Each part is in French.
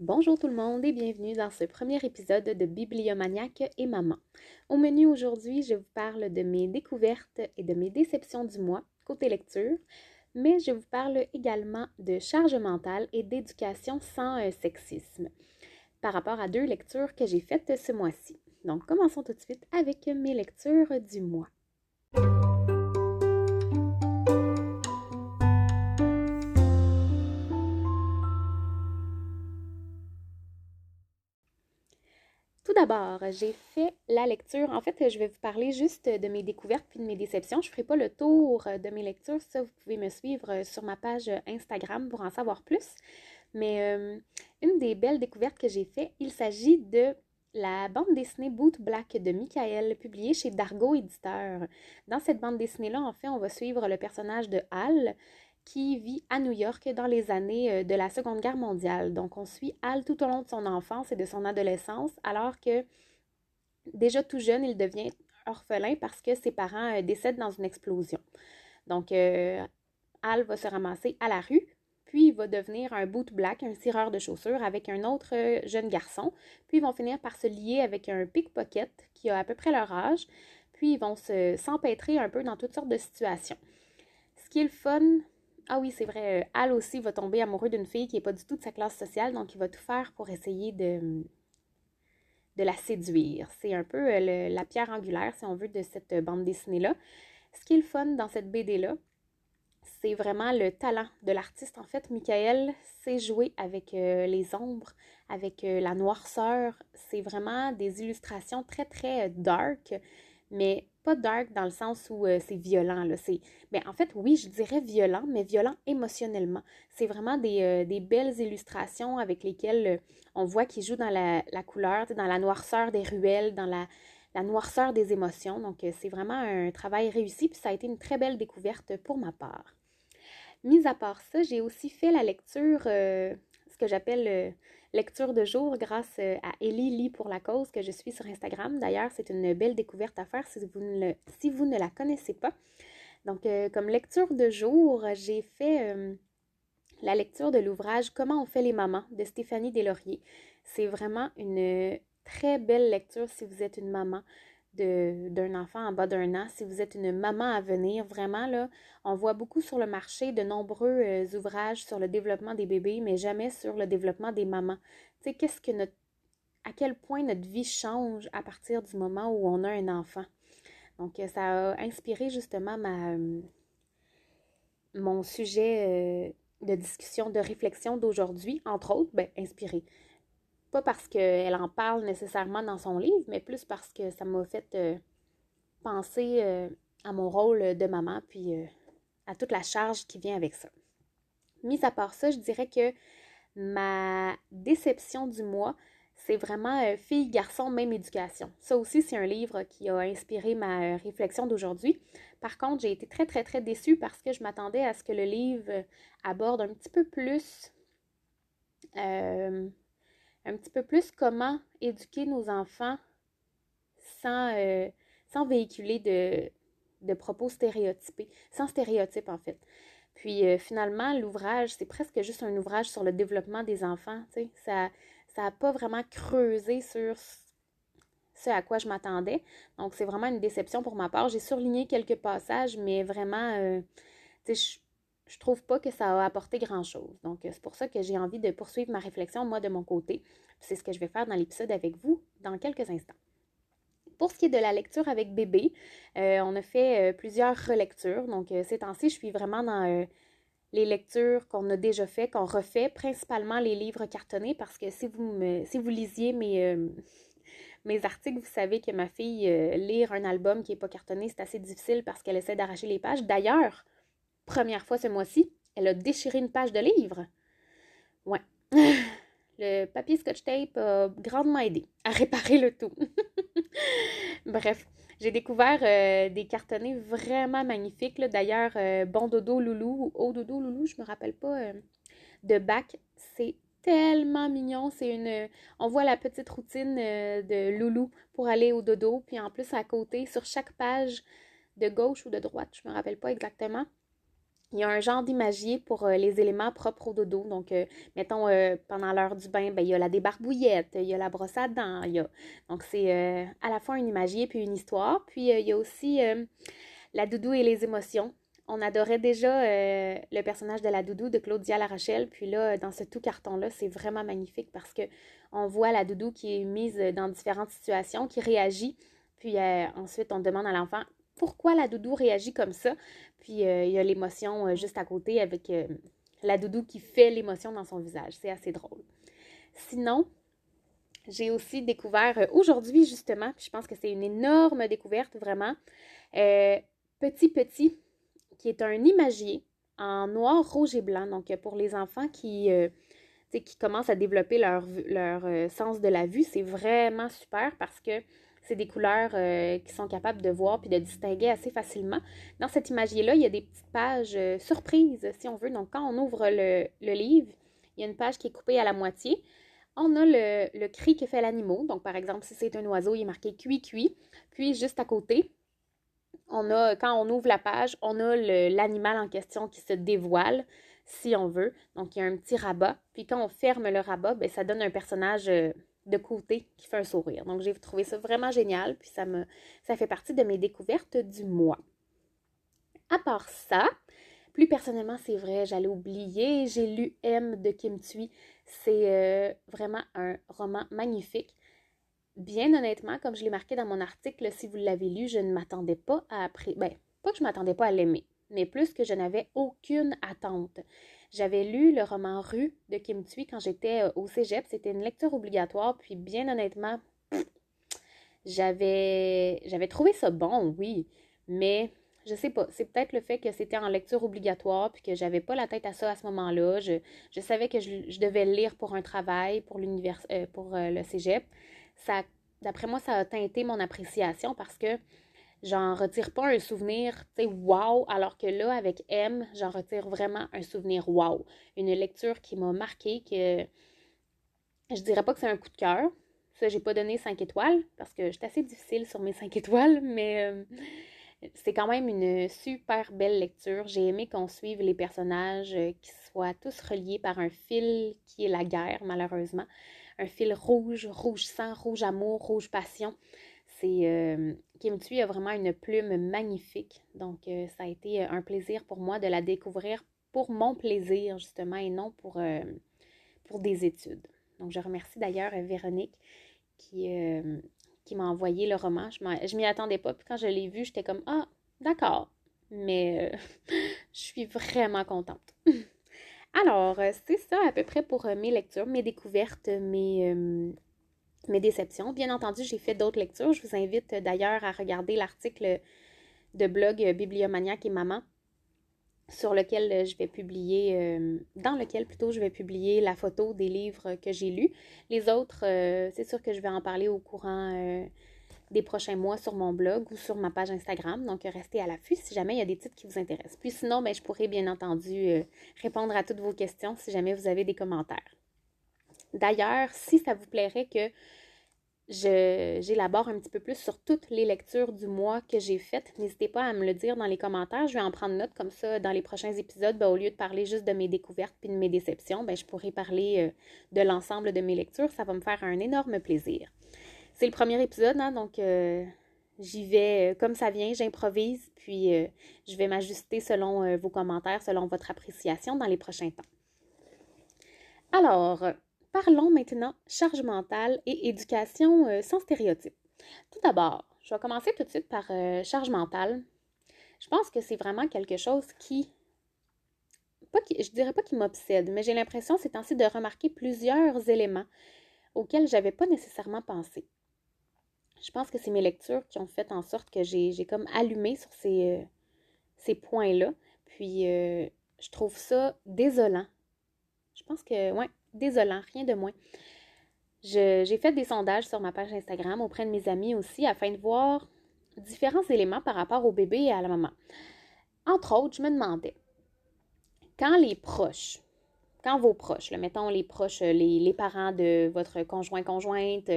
Bonjour tout le monde et bienvenue dans ce premier épisode de Bibliomaniaque et Maman. Au menu aujourd'hui, je vous parle de mes découvertes et de mes déceptions du mois côté lecture, mais je vous parle également de charge mentale et d'éducation sans euh, sexisme par rapport à deux lectures que j'ai faites ce mois-ci. Donc commençons tout de suite avec mes lectures du mois. D'abord, j'ai fait la lecture. En fait, je vais vous parler juste de mes découvertes puis de mes déceptions. Je ne ferai pas le tour de mes lectures. Ça, vous pouvez me suivre sur ma page Instagram pour en savoir plus. Mais euh, une des belles découvertes que j'ai fait, il s'agit de la bande dessinée Boot Black de Michael, publiée chez Dargo Éditeur. Dans cette bande dessinée-là, en fait, on va suivre le personnage de Hal, qui vit à New York dans les années euh, de la Seconde Guerre mondiale. Donc, on suit Al tout au long de son enfance et de son adolescence, alors que déjà tout jeune, il devient orphelin parce que ses parents euh, décèdent dans une explosion. Donc, euh, Al va se ramasser à la rue, puis il va devenir un boot black, un cireur de chaussures avec un autre jeune garçon, puis ils vont finir par se lier avec un pickpocket qui a à peu près leur âge, puis ils vont s'empêtrer un peu dans toutes sortes de situations. Ce qui est le fun ah oui, c'est vrai. Euh, Al aussi va tomber amoureux d'une fille qui n'est pas du tout de sa classe sociale, donc il va tout faire pour essayer de, la séduire. C'est un peu euh, la pierre angulaire, si on veut, de cette bande dessinée-là. Ce qui est le fun dans cette BD-là, c'est vraiment le talent de l'artiste. En fait, Michael sait jouer avec euh, les ombres, avec la noirceur. C'est vraiment des illustrations très, très dark, mais pas dark dans le sens où euh, c'est violent. Là. C'est... Ben, en fait, oui, je dirais violent, mais violent émotionnellement. C'est vraiment des, euh, belles illustrations avec lesquelles euh, on voit qu'il joue dans la, couleur, dans la noirceur des ruelles, dans la, noirceur des émotions. Donc, c'est vraiment un travail réussi, puis ça a été une très belle découverte pour ma part. Mis à part ça, j'ai aussi fait la lecture, ce que j'appelle lecture de jour grâce euh, à Ellie Lee pour la cause que je suis sur Instagram. D'ailleurs, c'est une belle découverte à faire si vous ne, la connaissez pas. Donc, euh, comme lecture de jour, j'ai fait euh, la lecture de l'ouvrage Comment on fait les mamans de Stéphanie Deslauriers. C'est vraiment une très belle lecture si vous êtes une maman d'un enfant en bas d'un an. Si vous êtes une maman à venir, vraiment, là, on voit beaucoup sur le marché de nombreux euh, ouvrages sur le développement des bébés, mais jamais sur le développement des mamans. Tu sais, qu'est-ce que notre, à quel point notre vie change à partir du moment où on a un enfant? Donc, euh, ça a inspiré justement euh, mon sujet de discussion, de réflexion d'aujourd'hui, entre autres, ben, inspiré pas parce qu'elle en parle nécessairement dans son livre, mais plus parce que ça m'a fait euh, penser euh, à mon rôle de maman, puis euh, à toute la charge qui vient avec ça. Mis à part ça, je dirais que ma déception du mois, c'est vraiment Fille, garçon, même éducation. Ça aussi, c'est un livre qui a inspiré ma réflexion d'aujourd'hui. Par contre, j'ai été très, très, très déçue parce que je m'attendais à ce que le livre aborde un petit peu plus un petit peu plus comment éduquer nos enfants sans, euh, sans véhiculer de, de, propos stéréotypés, sans stéréotypes en fait. Puis euh, finalement, l'ouvrage, c'est presque juste un ouvrage sur le développement des enfants. Ça n'a pas vraiment creusé sur ce à quoi je m'attendais. Donc, c'est vraiment une déception pour ma part. J'ai surligné quelques passages, mais vraiment, euh, je je trouve pas que ça a apporté grand-chose. Donc, euh, c'est pour ça que j'ai envie de poursuivre ma réflexion, moi, de mon côté. C'est ce que je vais faire dans l'épisode avec vous dans quelques instants. Pour ce qui est de la lecture avec bébé, euh, on a fait euh, plusieurs relectures. Donc, ces temps-ci, je suis vraiment dans les lectures qu'on a déjà fait, qu'on refait, principalement les livres cartonnés, parce que si vous, me, si vous lisiez mes, mes articles, vous savez que ma fille, lire un album qui n'est pas cartonné, c'est assez difficile parce qu'elle essaie d'arracher les pages. D'ailleurs, première fois ce mois-ci, elle a déchiré une page de livre. Ouais. Le papier scotch tape a grandement aidé à réparer le tout. Bref, j'ai découvert euh, des cartonnets vraiment magnifiques. D'ailleurs, euh, Bon Dodo Loulou ou Haut Dodo Loulou, je me rappelle pas, euh, de bac. C'est tellement mignon. C'est une. On voit la petite routine de Loulou pour aller au dodo. Puis en plus, à côté, sur chaque page de gauche ou de droite, je me rappelle pas exactement, il y a un genre d'imagier pour les éléments propres au dodo. Donc, mettons, pendant l'heure du bain, ben, il y a la débarbouillette, il y a la brosse à dents. Il. Donc, c'est à la fois un imagier puis une histoire. Puis, il y a aussi la doudou et les émotions. On adorait déjà le personnage de la doudou de Claudia Larachelle. Puis là, dans ce tout carton-là, c'est vraiment magnifique parce que on voit la doudou qui est mise dans différentes situations, qui réagit. Puis ensuite, on demande à l'enfant pourquoi la doudou réagit comme ça. Puis euh, il y a l'émotion euh, juste à côté avec euh, la doudou qui fait l'émotion dans son visage. C'est assez drôle. Sinon, j'ai aussi découvert aujourd'hui justement, puis je pense que c'est une énorme découverte vraiment, Petit Petit, qui est un imagier en noir, rouge et blanc. Donc pour les enfants qui, qui commencent à développer leur, leur sens de la vue, c'est vraiment super parce que c'est des couleurs euh, qui sont capables de voir puis de distinguer assez facilement. Dans cette imagier-là, il y a des petites pages euh, surprises, si on veut. Donc, quand on ouvre le, livre, il y a une page qui est coupée à la moitié. On a le, cri que fait l'animal. Donc, par exemple, si c'est un oiseau, il est marqué cuit-cuit. Puis, juste à côté, on a, quand on ouvre la page, on a l'animal en question qui se dévoile, si on veut. Donc, il y a un petit rabat. Puis, quand on ferme le rabat, bien, ça donne un personnage... Euh, de côté qui fait un sourire. Donc, j'ai trouvé ça vraiment génial, puis ça, me, ça fait partie de mes découvertes du mois. À part ça, plus personnellement, c'est vrai, j'allais oublier, j'ai lu M de Kim Thuy. C'est euh, vraiment un roman magnifique. Bien honnêtement, comme je l'ai marqué dans mon article, si vous l'avez lu, je ne m'attendais pas à. Ben, pas que je m'attendais pas à l'aimer, mais plus que je n'avais aucune attente. J'avais lu le roman Rue de Kim Thuy quand j'étais euh, au cégep. C'était une lecture obligatoire, puis bien honnêtement, j'avais, j'avais trouvé ça bon, oui, mais je sais pas. C'est peut-être le fait que c'était en lecture obligatoire, puis que j'avais pas la tête à ça à ce moment-là. Je, savais que je, devais le lire pour un travail, pour l'univers, euh, pour euh, le cégep. Ça, d'après moi, ça a teinté mon appréciation parce que j'en retire pas un souvenir, tu sais, wow, alors que là, avec M, j'en retire vraiment un souvenir wow. Une lecture qui m'a marqué, que je dirais pas que c'est un coup de cœur. Ça, j'ai pas donné 5 étoiles parce que j'étais assez difficile sur mes 5 étoiles, mais euh, c'est quand même une super belle lecture. J'ai aimé qu'on suive les personnages euh, qui soient tous reliés par un fil qui est la guerre, malheureusement. Un fil rouge, rouge sang, rouge amour, rouge passion. C'est euh, Kim Thuy a vraiment une plume magnifique. Donc, euh, ça a été un plaisir pour moi de la découvrir pour mon plaisir, justement, et non pour, euh, pour des études. Donc, je remercie d'ailleurs Véronique qui, qui m'a envoyé le roman. Je m'y attendais pas. Puis quand je l'ai vu, j'étais comme Ah, d'accord. Mais je suis vraiment contente. Alors, c'est ça à peu près pour mes lectures, mes découvertes, mes, mes déceptions. Bien entendu, j'ai fait d'autres lectures. Je vous invite euh, d'ailleurs à regarder l'article de blog euh, Bibliomaniac et Maman sur lequel euh, je vais publier, dans lequel plutôt je vais publier la photo des livres que j'ai lus. Les autres, c'est sûr que je vais en parler au courant des prochains mois sur mon blog ou sur ma page Instagram. Donc, restez à l'affût si jamais il y a des titres qui vous intéressent. Puis sinon, ben, je pourrai bien entendu répondre à toutes vos questions si jamais vous avez des commentaires. D'ailleurs, si ça vous plairait que j'élabore un petit peu plus sur toutes les lectures du mois que j'ai faites, n'hésitez pas à me le dire dans les commentaires. Je vais en prendre note comme ça dans les prochains épisodes. Ben, au lieu de parler juste de mes découvertes puis de mes déceptions, ben, je pourrais parler euh, de l'ensemble de mes lectures. Ça va me faire un énorme plaisir. C'est le premier épisode, hein, donc euh, j'y vais euh, comme ça vient, j'improvise, puis je vais m'ajuster selon vos commentaires, selon votre appréciation dans les prochains temps. Alors, Parlons maintenant charge mentale et éducation euh, sans stéréotypes. Tout d'abord, je vais commencer tout de suite par euh, charge mentale. Je pense que c'est vraiment quelque chose qui, pas qui je dirais pas qui m'obsède, mais j'ai l'impression c'est ainsi de remarquer plusieurs éléments auxquels j'avais pas nécessairement pensé. Je pense que c'est mes lectures qui ont fait en sorte que j'ai comme allumé sur ces, euh, ces points-là. Puis je trouve ça désolant. Je pense que, ouais, désolant, rien de moins. J'ai fait des sondages sur ma page Instagram auprès de mes amis aussi afin de voir différents éléments par rapport au bébé et à la maman. Entre autres, je me demandais, quand les proches, quand vos proches, mettons les proches, les, parents de votre conjoint-conjointe,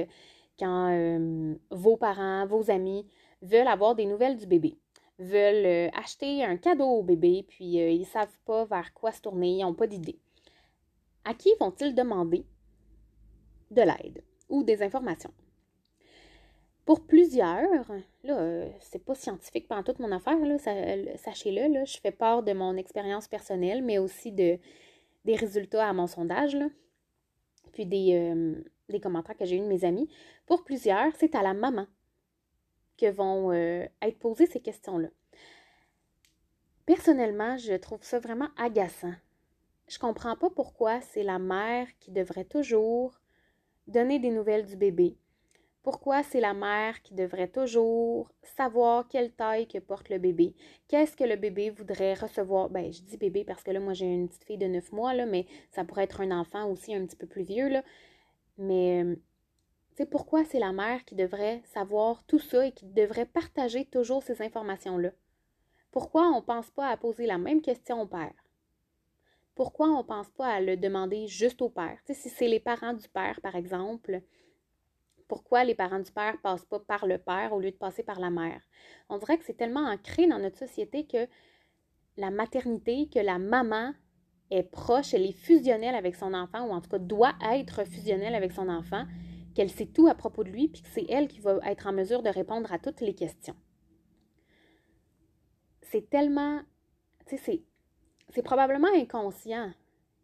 quand euh, vos parents, vos amis veulent avoir des nouvelles du bébé, veulent euh, acheter un cadeau au bébé, puis euh, ils ne savent pas vers quoi se tourner, ils n'ont pas d'idée. À qui vont-ils demander de l'aide ou des informations? Pour plusieurs, là, euh, c'est pas scientifique pendant toute mon affaire, là, sachez-le, là, je fais part de mon expérience personnelle, mais aussi de, des résultats à mon sondage, là, puis des, des commentaires que j'ai eu de mes amis. Pour plusieurs, c'est à la maman que vont euh, être posées ces questions-là. Personnellement, je trouve ça vraiment agaçant. Je comprends pas pourquoi c'est la mère qui devrait toujours donner des nouvelles du bébé. Pourquoi c'est la mère qui devrait toujours savoir quelle taille que porte le bébé? Qu'est-ce que le bébé voudrait recevoir? Ben, je dis bébé parce que là, moi, j'ai une petite fille de 9 mois, là, mais ça pourrait être un enfant aussi un petit peu plus vieux. Mais euh, pourquoi c'est la mère qui devrait savoir tout ça et qui devrait partager toujours ces informations-là? Pourquoi on ne pense pas à poser la même question au père? Pourquoi on ne pense pas à le demander juste au père? si c'est les parents du père, par exemple, pourquoi les parents du père ne passent pas par le père au lieu de passer par la mère? On dirait que c'est tellement ancré dans notre société que la maternité, que la maman est proche, elle est fusionnelle avec son enfant, ou en tout cas doit être fusionnelle avec son enfant, qu'elle sait tout à propos de lui, puis que c'est elle qui va être en mesure de répondre à toutes les questions. C'est tellement, tu sais, c'est probablement inconscient,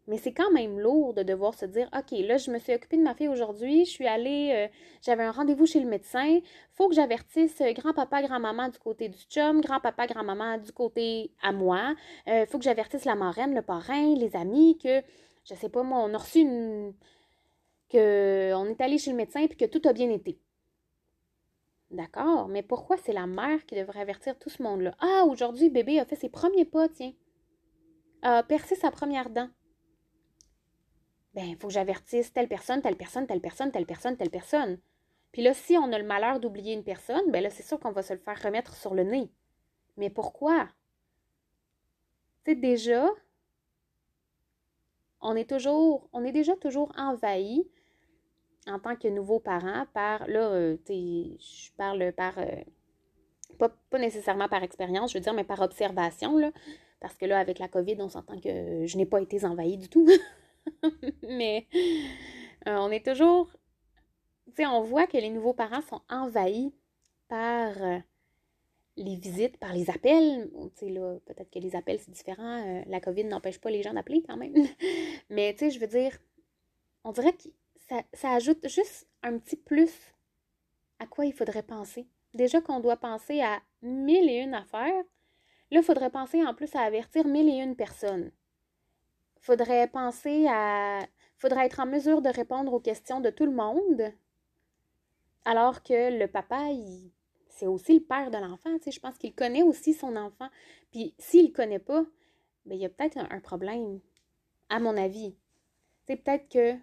mais c'est quand même lourd de devoir se dire, OK, là, je me suis occupée de ma fille aujourd'hui, je suis allée, euh, j'avais un rendez-vous chez le médecin, faut que j'avertisse euh, grand-papa, grand-maman du côté du chum, grand-papa, grand-maman du côté à moi, euh, faut que j'avertisse la marraine, le parrain, les amis, que, je sais pas moi, on a reçu une, qu'on est allé chez le médecin et que tout a bien été. D'accord, mais pourquoi c'est la mère qui devrait avertir tout ce monde-là? Ah, aujourd'hui, bébé a fait ses premiers pas, tiens. A percé sa première dent. Ben, il faut que j'avertisse telle personne, telle personne, telle personne, telle personne, telle personne. Puis là, si on a le malheur d'oublier une personne, ben là, c'est sûr qu'on va se le faire remettre sur le nez. Mais pourquoi? C'est déjà, on est toujours, on est déjà toujours envahi en tant que nouveau parent par, là, euh, je parle par, euh, pas, nécessairement par expérience, je veux dire, mais par observation, là, parce que là, avec la COVID, on s'entend que je n'ai pas été envahie du tout. mais euh, on est toujours, tu sais, on voit que les nouveaux parents sont envahis par les visites, par les appels. Tu sais, là, peut-être que les appels, c'est différent. la COVID n'empêche pas les gens d'appeler quand même. mais, tu sais, je veux dire, on dirait que ça, ajoute juste un petit plus à quoi il faudrait penser. Déjà qu'on doit penser à mille et une affaires, là, il faudrait penser en plus à avertir mille et une personnes. Faudrait penser à. Faudrait être en mesure de répondre aux questions de tout le monde. Alors que le papa, c'est aussi le père de l'enfant. Je pense qu'il connaît aussi son enfant. Puis s'il ne connaît pas, ben, il y a peut-être un, problème, à mon avis. C'est peut-être que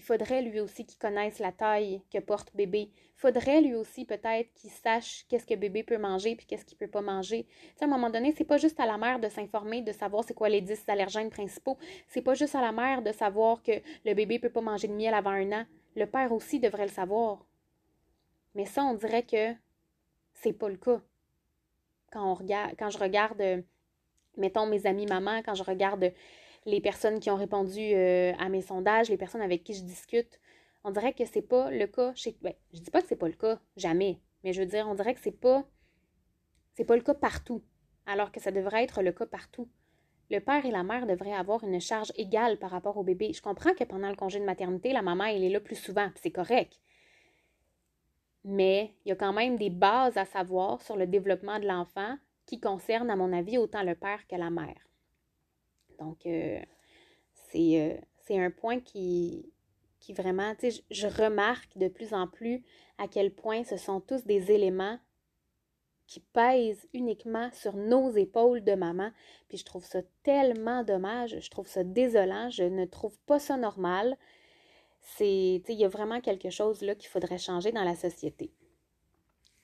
il faudrait lui aussi qu'il connaisse la taille que porte bébé. Il faudrait lui aussi peut-être qu'il sache qu'est-ce que bébé peut manger puis qu'est-ce qu'il peut pas manger. à un moment donné, c'est pas juste à la mère de s'informer, de savoir c'est quoi les 10 allergènes principaux. C'est pas juste à la mère de savoir que le bébé peut pas manger de miel avant un an. Le père aussi devrait le savoir. Mais ça, on dirait que c'est pas le cas. Quand quand je regarde, mettons mes amis mamans, quand je regarde les personnes qui ont répondu euh, à mes sondages, les personnes avec qui je discute, on dirait que c'est pas le cas chez. Ben, je dis pas que c'est pas le cas, jamais. Mais je veux dire, on dirait que c'est pas. C'est pas le cas partout. Alors que ça devrait être le cas partout. Le père et la mère devraient avoir une charge égale par rapport au bébé. Je comprends que pendant le congé de maternité, la maman, elle est là plus souvent, c'est correct. Mais il y a quand même des bases à savoir sur le développement de l'enfant qui concernent, à mon avis, autant le père que la mère. Donc, euh, euh, c'est un point qui, qui vraiment, tu sais, je, remarque de plus en plus à quel point ce sont tous des éléments qui pèsent uniquement sur nos épaules de maman. Puis je trouve ça tellement dommage, je trouve ça désolant, je ne trouve pas ça normal. C'est, il y a vraiment quelque chose là qu'il faudrait changer dans la société.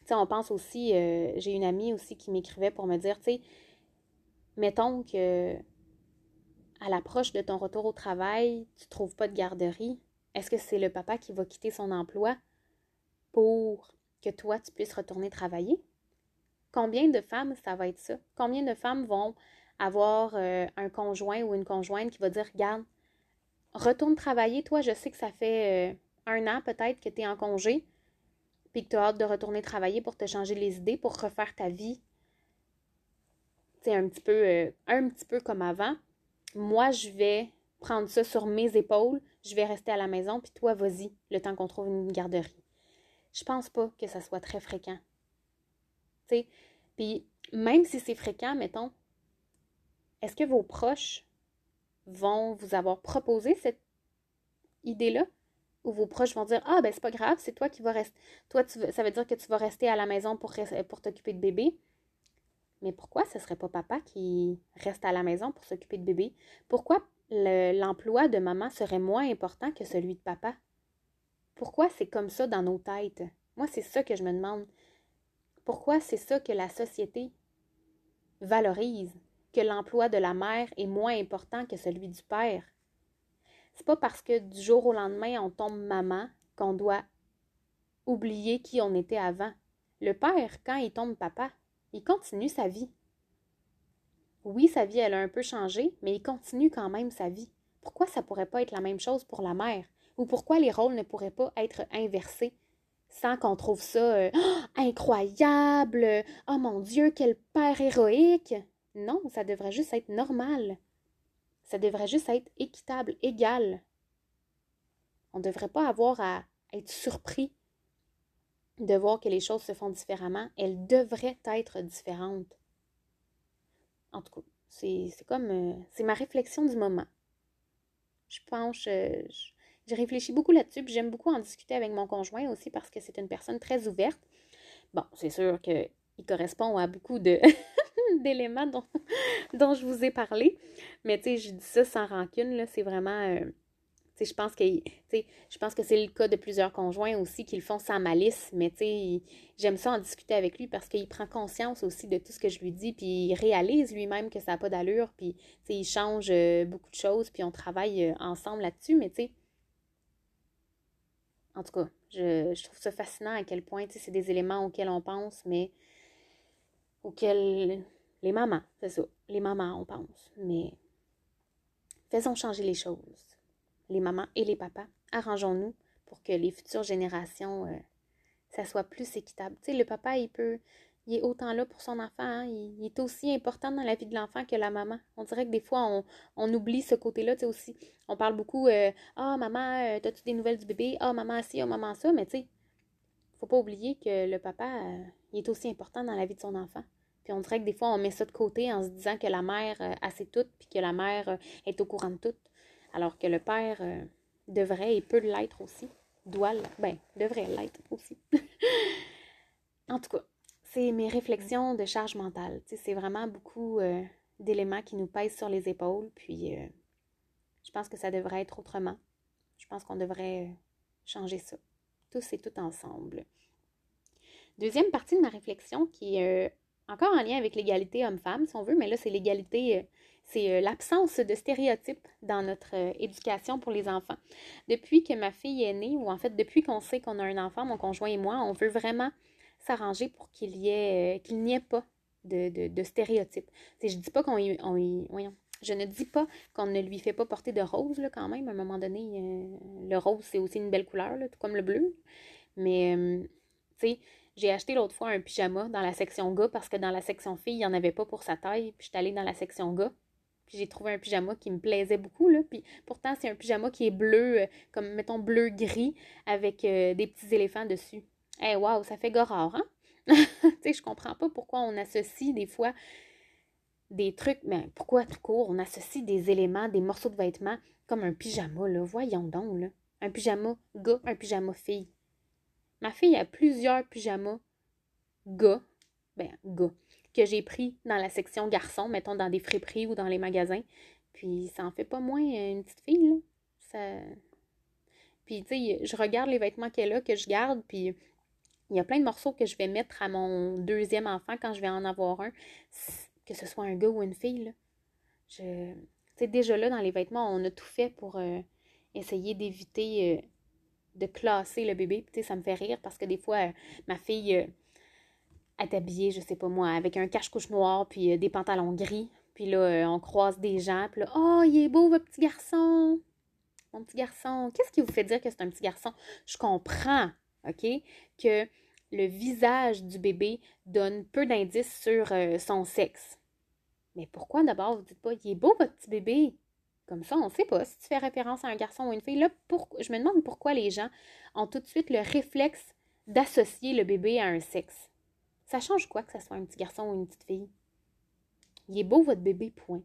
Tu sais, on pense aussi, euh, j'ai une amie aussi qui m'écrivait pour me dire, tu sais, mettons que à l'approche de ton retour au travail, tu ne trouves pas de garderie, est-ce que c'est le papa qui va quitter son emploi pour que toi, tu puisses retourner travailler? Combien de femmes, ça va être ça? Combien de femmes vont avoir euh, un conjoint ou une conjointe qui va dire, regarde, retourne travailler, toi, je sais que ça fait euh, un an peut-être que tu es en congé, puis que tu as hâte de retourner travailler pour te changer les idées, pour refaire ta vie. Tu un petit peu, euh, un petit peu comme avant. Moi, je vais prendre ça sur mes épaules, je vais rester à la maison, puis toi, vas-y, le temps qu'on trouve une garderie. Je pense pas que ça soit très fréquent. Puis même si c'est fréquent, mettons, est-ce que vos proches vont vous avoir proposé cette idée-là? Ou vos proches vont dire Ah, ben c'est pas grave, c'est toi qui vas rester. Toi, tu ça veut dire que tu vas rester à la maison pour t'occuper de bébé. Mais pourquoi ce serait pas papa qui reste à la maison pour s'occuper de bébé? Pourquoi l'emploi de maman serait moins important que celui de papa? Pourquoi c'est comme ça dans nos têtes? Moi, c'est ça que je me demande. Pourquoi c'est ça que la société valorise, que l'emploi de la mère est moins important que celui du père? C'est pas parce que du jour au lendemain on tombe maman qu'on doit oublier qui on était avant. Le père, quand il tombe papa, il continue sa vie. Oui, sa vie, elle a un peu changé, mais il continue quand même sa vie. Pourquoi ça pourrait pas être la même chose pour la mère? Ou pourquoi les rôles ne pourraient pas être inversés sans qu'on trouve ça euh, incroyable? Oh mon Dieu, quel père héroïque! Non, ça devrait juste être normal. Ça devrait juste être équitable, égal. On ne devrait pas avoir à être surpris de voir que les choses se font différemment. Elles devraient être différentes. En tout cas, c'est comme. Euh, c'est ma réflexion du moment. Je pense. Euh, j'ai réfléchi beaucoup là-dessus, puis j'aime beaucoup en discuter avec mon conjoint aussi parce que c'est une personne très ouverte. Bon, c'est sûr qu'il correspond à beaucoup de d'éléments dont, dont je vous ai parlé. Mais tu sais, je dis ça sans rancune, là. C'est vraiment. Euh, je pense que je pense que c'est le cas de plusieurs conjoints aussi qui le font sans malice, mais j'aime ça en discuter avec lui parce qu'il prend conscience aussi de tout ce que je lui dis, puis il réalise lui-même que ça n'a pas d'allure, puis il change euh, beaucoup de choses, puis on travaille euh, ensemble là-dessus, mais tu en tout cas, je, je, trouve ça fascinant à quel point c'est des éléments auxquels on pense, mais auxquels les mamans, c'est ça, les mamans, on pense, mais faisons changer les choses les mamans et les papas, arrangeons-nous pour que les futures générations, euh, ça soit plus équitable. Tu le papa, il peut, il est autant là pour son enfant, hein, il, est aussi important dans la vie de l'enfant que la maman. On dirait que des fois, on, oublie ce côté-là, aussi. On parle beaucoup, euh, ah, maman, euh, as-tu des nouvelles du bébé? Ah, maman, ci, ah, maman, ça, mais tu sais, faut pas oublier que le papa, il est aussi important dans la vie de son enfant. Puis on dirait que des fois, on met ça de côté en se disant que la mère a ses toutes, puis que la mère est au courant de tout alors que le père euh, devrait et peut l'être aussi. Doit ben, devrait l'être aussi. en tout cas, c'est mes réflexions de charge mentale. C'est vraiment beaucoup euh, d'éléments qui nous pèsent sur les épaules. Puis, euh, je pense que ça devrait être autrement. Je pense qu'on devrait changer ça. Tous et tout ensemble. Deuxième partie de ma réflexion qui est encore en lien avec l'égalité homme-femme, si on veut, mais là, c'est l'égalité c'est euh, l'absence de stéréotypes dans notre euh, éducation pour les enfants. Depuis que ma fille est née, ou en fait depuis qu'on sait qu'on a un enfant, mon conjoint et moi, on veut vraiment s'arranger pour qu'il y ait euh, qu'il n'y ait pas de, stéréotypes. je dis pas qu'on y, je ne dis pas qu'on ne lui fait pas porter de rose là, quand même. À un moment donné, le rose, c'est aussi une belle couleur, tout comme le bleu. Mais, tu sais, j'ai acheté l'autre fois un pyjama dans la section gars parce que dans la section fille, il n'y en avait pas pour sa taille. Puis je suis allée dans la section gars. Puis j'ai trouvé un pyjama qui me plaisait beaucoup, là. Puis pourtant, c'est un pyjama qui est bleu, euh, comme, mettons, bleu-gris, avec euh, des petits éléphants dessus. Eh, hey, wow, ça fait gorard, hein? tu sais, je comprends pas pourquoi on associe des fois des trucs, mais pourquoi tout court, on associe des éléments, des morceaux de vêtements, comme un pyjama, là? Voyons donc, là. Un pyjama gars, un pyjama fille. Ma fille a plusieurs pyjamas gars. Ben, gars que j'ai pris dans la section garçon, mettons dans des friperies ou dans les magasins. Puis ça en fait pas moins une petite fille. Ça... Puis, tu sais, je regarde les vêtements qu'elle a, que je garde, puis il y a plein de morceaux que je vais mettre à mon deuxième enfant quand je vais en avoir un, que ce soit un gars ou une fille. Je... Tu sais, déjà là, dans les vêtements, on a tout fait pour euh, essayer d'éviter euh, de classer le bébé. Puis, tu sais, ça me fait rire parce que des fois, euh, ma fille être habillée, je sais pas moi, avec un cache-couche noir, puis euh, des pantalons gris. Puis là, euh, on croise des gens, puis là, oh, il est beau, votre petit garçon! Mon petit garçon, qu'est-ce qui vous fait dire que c'est un petit garçon? Je comprends, OK, que le visage du bébé donne peu d'indices sur euh, son sexe. Mais pourquoi d'abord vous dites pas, il est beau votre petit bébé? Comme ça, on ne sait pas si tu fais référence à un garçon ou une fille. Là, je me demande pourquoi les gens ont tout de suite le réflexe d'associer le bébé à un sexe. Ça change quoi que ce soit un petit garçon ou une petite fille? Il est beau votre bébé, point.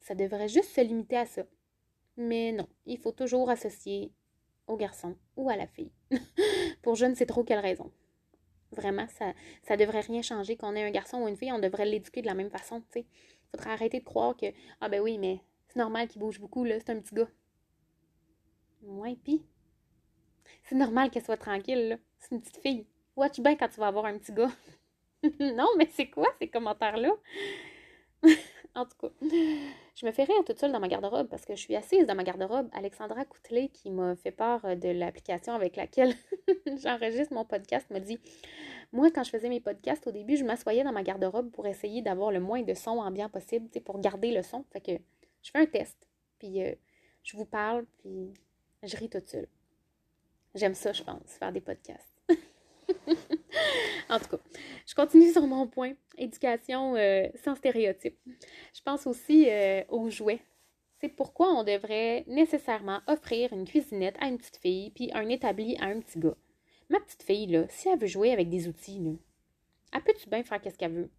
Ça devrait juste se limiter à ça. Mais non, il faut toujours associer au garçon ou à la fille. Pour je ne sais trop quelle raison. Vraiment, ça ça devrait rien changer qu'on ait un garçon ou une fille, on devrait l'éduquer de la même façon, tu sais. Faudrait arrêter de croire que ah ben oui, mais c'est normal qu'il bouge beaucoup là, c'est un petit gars. Ouais, pis c'est normal qu'elle soit tranquille là, c'est une petite fille. Watch bien quand tu vas avoir un petit gars. non, mais c'est quoi ces commentaires-là? en tout cas, je me fais rire toute seule dans ma garde-robe parce que je suis assise dans ma garde-robe. Alexandra Coutelet, qui m'a fait part de l'application avec laquelle j'enregistre mon podcast, m'a dit Moi, quand je faisais mes podcasts, au début, je m'assoyais dans ma garde-robe pour essayer d'avoir le moins de son ambiant possible, pour garder le son. Fait que je fais un test, puis euh, je vous parle, puis je ris toute seule. J'aime ça, je pense, faire des podcasts. Je continue sur mon point. Éducation euh, sans stéréotypes. Je pense aussi euh, aux jouets. C'est pourquoi on devrait nécessairement offrir une cuisinette à une petite fille puis un établi à un petit gars. Ma petite fille, là, si elle veut jouer avec des outils, elle peut-tu bien faire qu'est-ce qu'elle veut?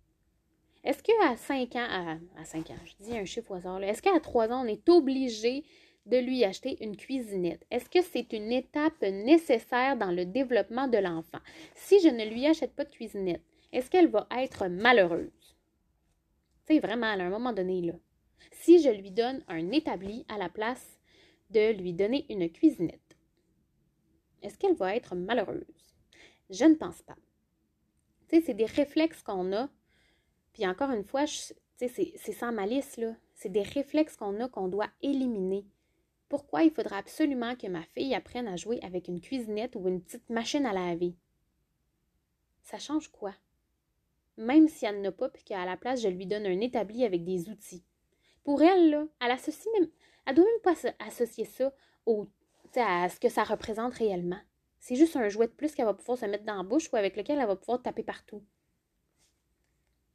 Est-ce qu'à 5 ans, à, à 5 ans, je dis un chiffre au hasard, est-ce qu'à 3 ans, on est obligé de lui acheter une cuisinette? Est-ce que c'est une étape nécessaire dans le développement de l'enfant? Si je ne lui achète pas de cuisinette, est-ce qu'elle va être malheureuse? C'est vraiment, à un moment donné, là. Si je lui donne un établi à la place de lui donner une cuisinette, est-ce qu'elle va être malheureuse? Je ne pense pas. Tu sais, c'est des réflexes qu'on a. Puis encore une fois, c'est sans malice, là. C'est des réflexes qu'on a qu'on doit éliminer. Pourquoi il faudra absolument que ma fille apprenne à jouer avec une cuisinette ou une petite machine à laver? Ça change quoi? Même si elle n'a pas, puis qu'à la place, je lui donne un établi avec des outils. Pour elle, là, elle associe même. Elle doit même pas associer ça au, à ce que ça représente réellement. C'est juste un jouet de plus qu'elle va pouvoir se mettre dans la bouche ou avec lequel elle va pouvoir taper partout.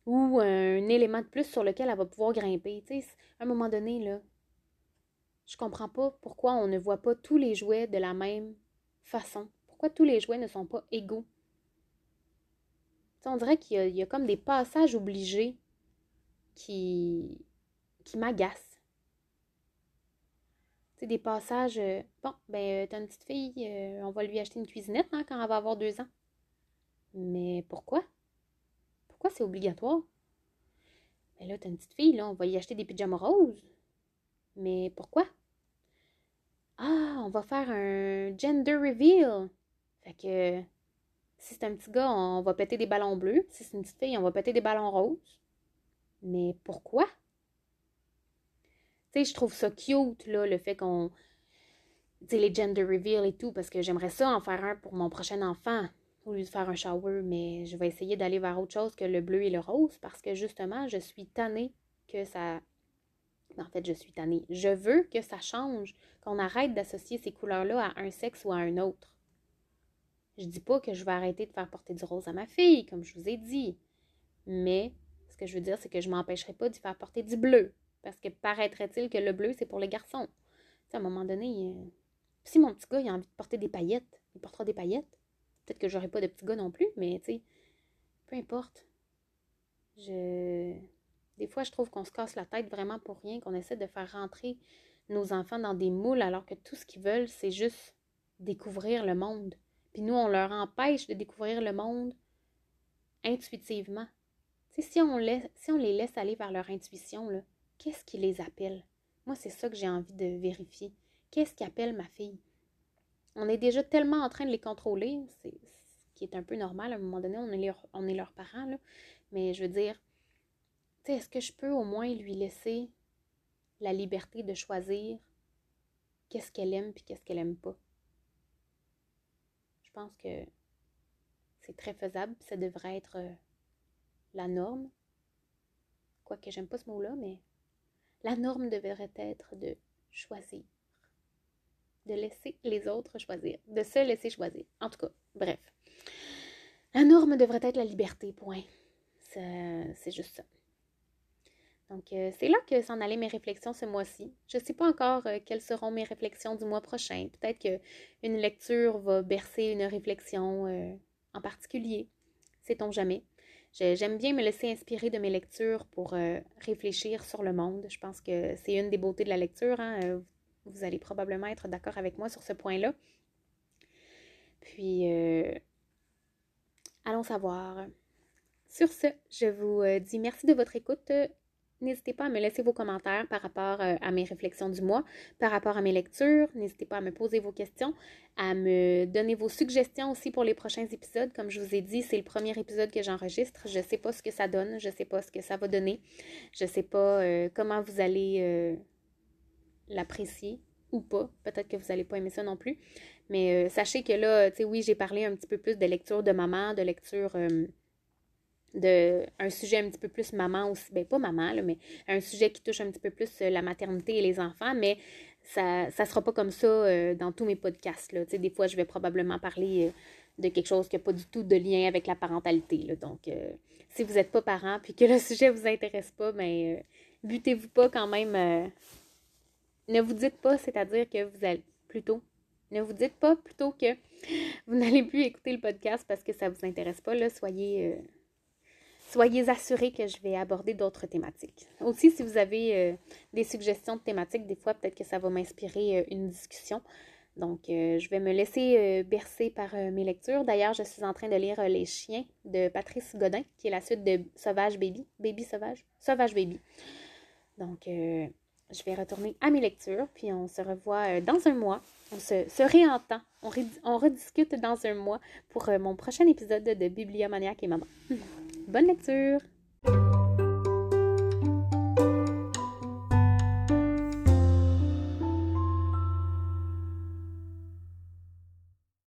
Ou un élément de plus sur lequel elle va pouvoir grimper. Tu sais, à un moment donné, là, je comprends pas pourquoi on ne voit pas tous les jouets de la même façon. Pourquoi tous les jouets ne sont pas égaux? On dirait qu'il y, a comme des passages obligés qui, qui m'agacent. C'est des passages. Euh, bon, ben, euh, t'as une petite fille, euh, on va lui acheter une cuisinette hein, quand elle va avoir deux ans. Mais pourquoi? Pourquoi c'est obligatoire? Mais ben là, t'as une petite fille, là, on va lui acheter des pyjamas roses. Mais pourquoi? Ah, on va faire un gender reveal. Fait que si c'est un petit gars, on va péter des ballons bleus. Si c'est une petite fille, on va péter des ballons roses. Mais pourquoi? Tu sais, je trouve ça cute, là, le fait qu'on. Tu sais, les gender reveal et tout, parce que j'aimerais ça en faire un pour mon prochain enfant, au lieu de faire un shower, mais je vais essayer d'aller vers autre chose que le bleu et le rose, parce que justement, je suis tannée que ça en fait, je suis tannée. Je veux que ça change, qu'on arrête d'associer ces couleurs-là à un sexe ou à un autre. Je dis pas que je vais arrêter de faire porter du rose à ma fille, comme je vous ai dit. Mais ce que je veux dire, c'est que je m'empêcherai pas de faire porter du bleu. Parce que paraîtrait-il que le bleu, c'est pour les garçons. à un moment donné, euh, si mon petit gars a envie de porter des paillettes, il portera des paillettes. Peut-être que j'aurai pas de petit gars non plus, mais tu sais, peu importe. Je des fois, je trouve qu'on se casse la tête vraiment pour rien, qu'on essaie de faire rentrer nos enfants dans des moules alors que tout ce qu'ils veulent, c'est juste découvrir le monde. Puis nous, on leur empêche de découvrir le monde intuitivement. si on, les laisse aller vers leur intuition, qu'est-ce qui les appelle? Moi, c'est ça que j'ai envie de vérifier. Qu'est-ce qui appelle ma fille? On est déjà tellement en train de les contrôler, ce qui est un peu normal. À un moment donné, on est, leur, on est leurs parents, là. Mais je veux dire, est-ce que je peux au moins lui laisser la liberté de choisir qu'est-ce qu'elle aime puis qu'est-ce qu'elle aime pas? Je pense que c'est très faisable, ça devrait être la norme. Quoique j'aime pas ce mot-là, mais la norme devrait être de choisir. De laisser les autres choisir. De se laisser choisir. En tout cas, bref. La norme devrait être la liberté, point. C'est juste ça. Donc, euh, c'est là que s'en allaient mes réflexions ce mois-ci. Je ne sais pas encore euh, quelles seront mes réflexions du mois prochain. Peut-être qu'une lecture va bercer une réflexion euh, en particulier. Sait-on jamais. J'aime bien me laisser inspirer de mes lectures pour réfléchir sur le monde. Je pense que c'est une des beautés de la lecture. Hein. Vous allez probablement être d'accord avec moi sur ce point-là. Puis, allons savoir. Sur ce, je vous dis merci de votre écoute. N'hésitez pas à me laisser vos commentaires par rapport euh, à mes réflexions du mois, par rapport à mes lectures. N'hésitez pas à me poser vos questions, à me donner vos suggestions aussi pour les prochains épisodes. Comme je vous ai dit, c'est le premier épisode que j'enregistre. Je ne sais pas ce que ça donne, je ne sais pas ce que ça va donner. Je ne sais pas euh, comment vous allez euh, l'apprécier ou pas. Peut-être que vous n'allez pas aimer ça non plus. Mais sachez que là, tu sais, oui, j'ai parlé un petit peu plus de lecture de maman, de lecture de un sujet un petit peu plus maman aussi, ben pas maman, mais un sujet qui touche un petit peu plus euh, la maternité et les enfants, mais ça ne sera pas comme ça euh, dans tous mes podcasts. Là. Des fois, je vais probablement parler euh, de quelque chose qui n'a pas du tout de lien avec la parentalité. Là. Donc, si vous n'êtes pas parent puis que le sujet ne vous intéresse pas, ben butez-vous pas quand même. ne vous dites pas, c'est-à-dire que vous allez plutôt. Ne vous dites pas plutôt que vous n'allez plus écouter le podcast parce que ça ne vous intéresse pas. Là, soyez soyez assurés que je vais aborder d'autres thématiques. Aussi, si vous avez euh, des suggestions de thématiques, des fois, peut-être que ça va m'inspirer euh, une discussion. Donc, euh, je vais me laisser bercer par mes lectures. D'ailleurs, je suis en train de lire Les chiens de Patrice Godin, qui est la suite de Sauvage Baby. Baby Sauvage? Sauvage Baby. Donc, je vais retourner à mes lectures, puis on se revoit dans un mois. On se, se réentend. On, rediscute dans un mois pour mon prochain épisode de Bibliomaniaque et Maman. Bonne lecture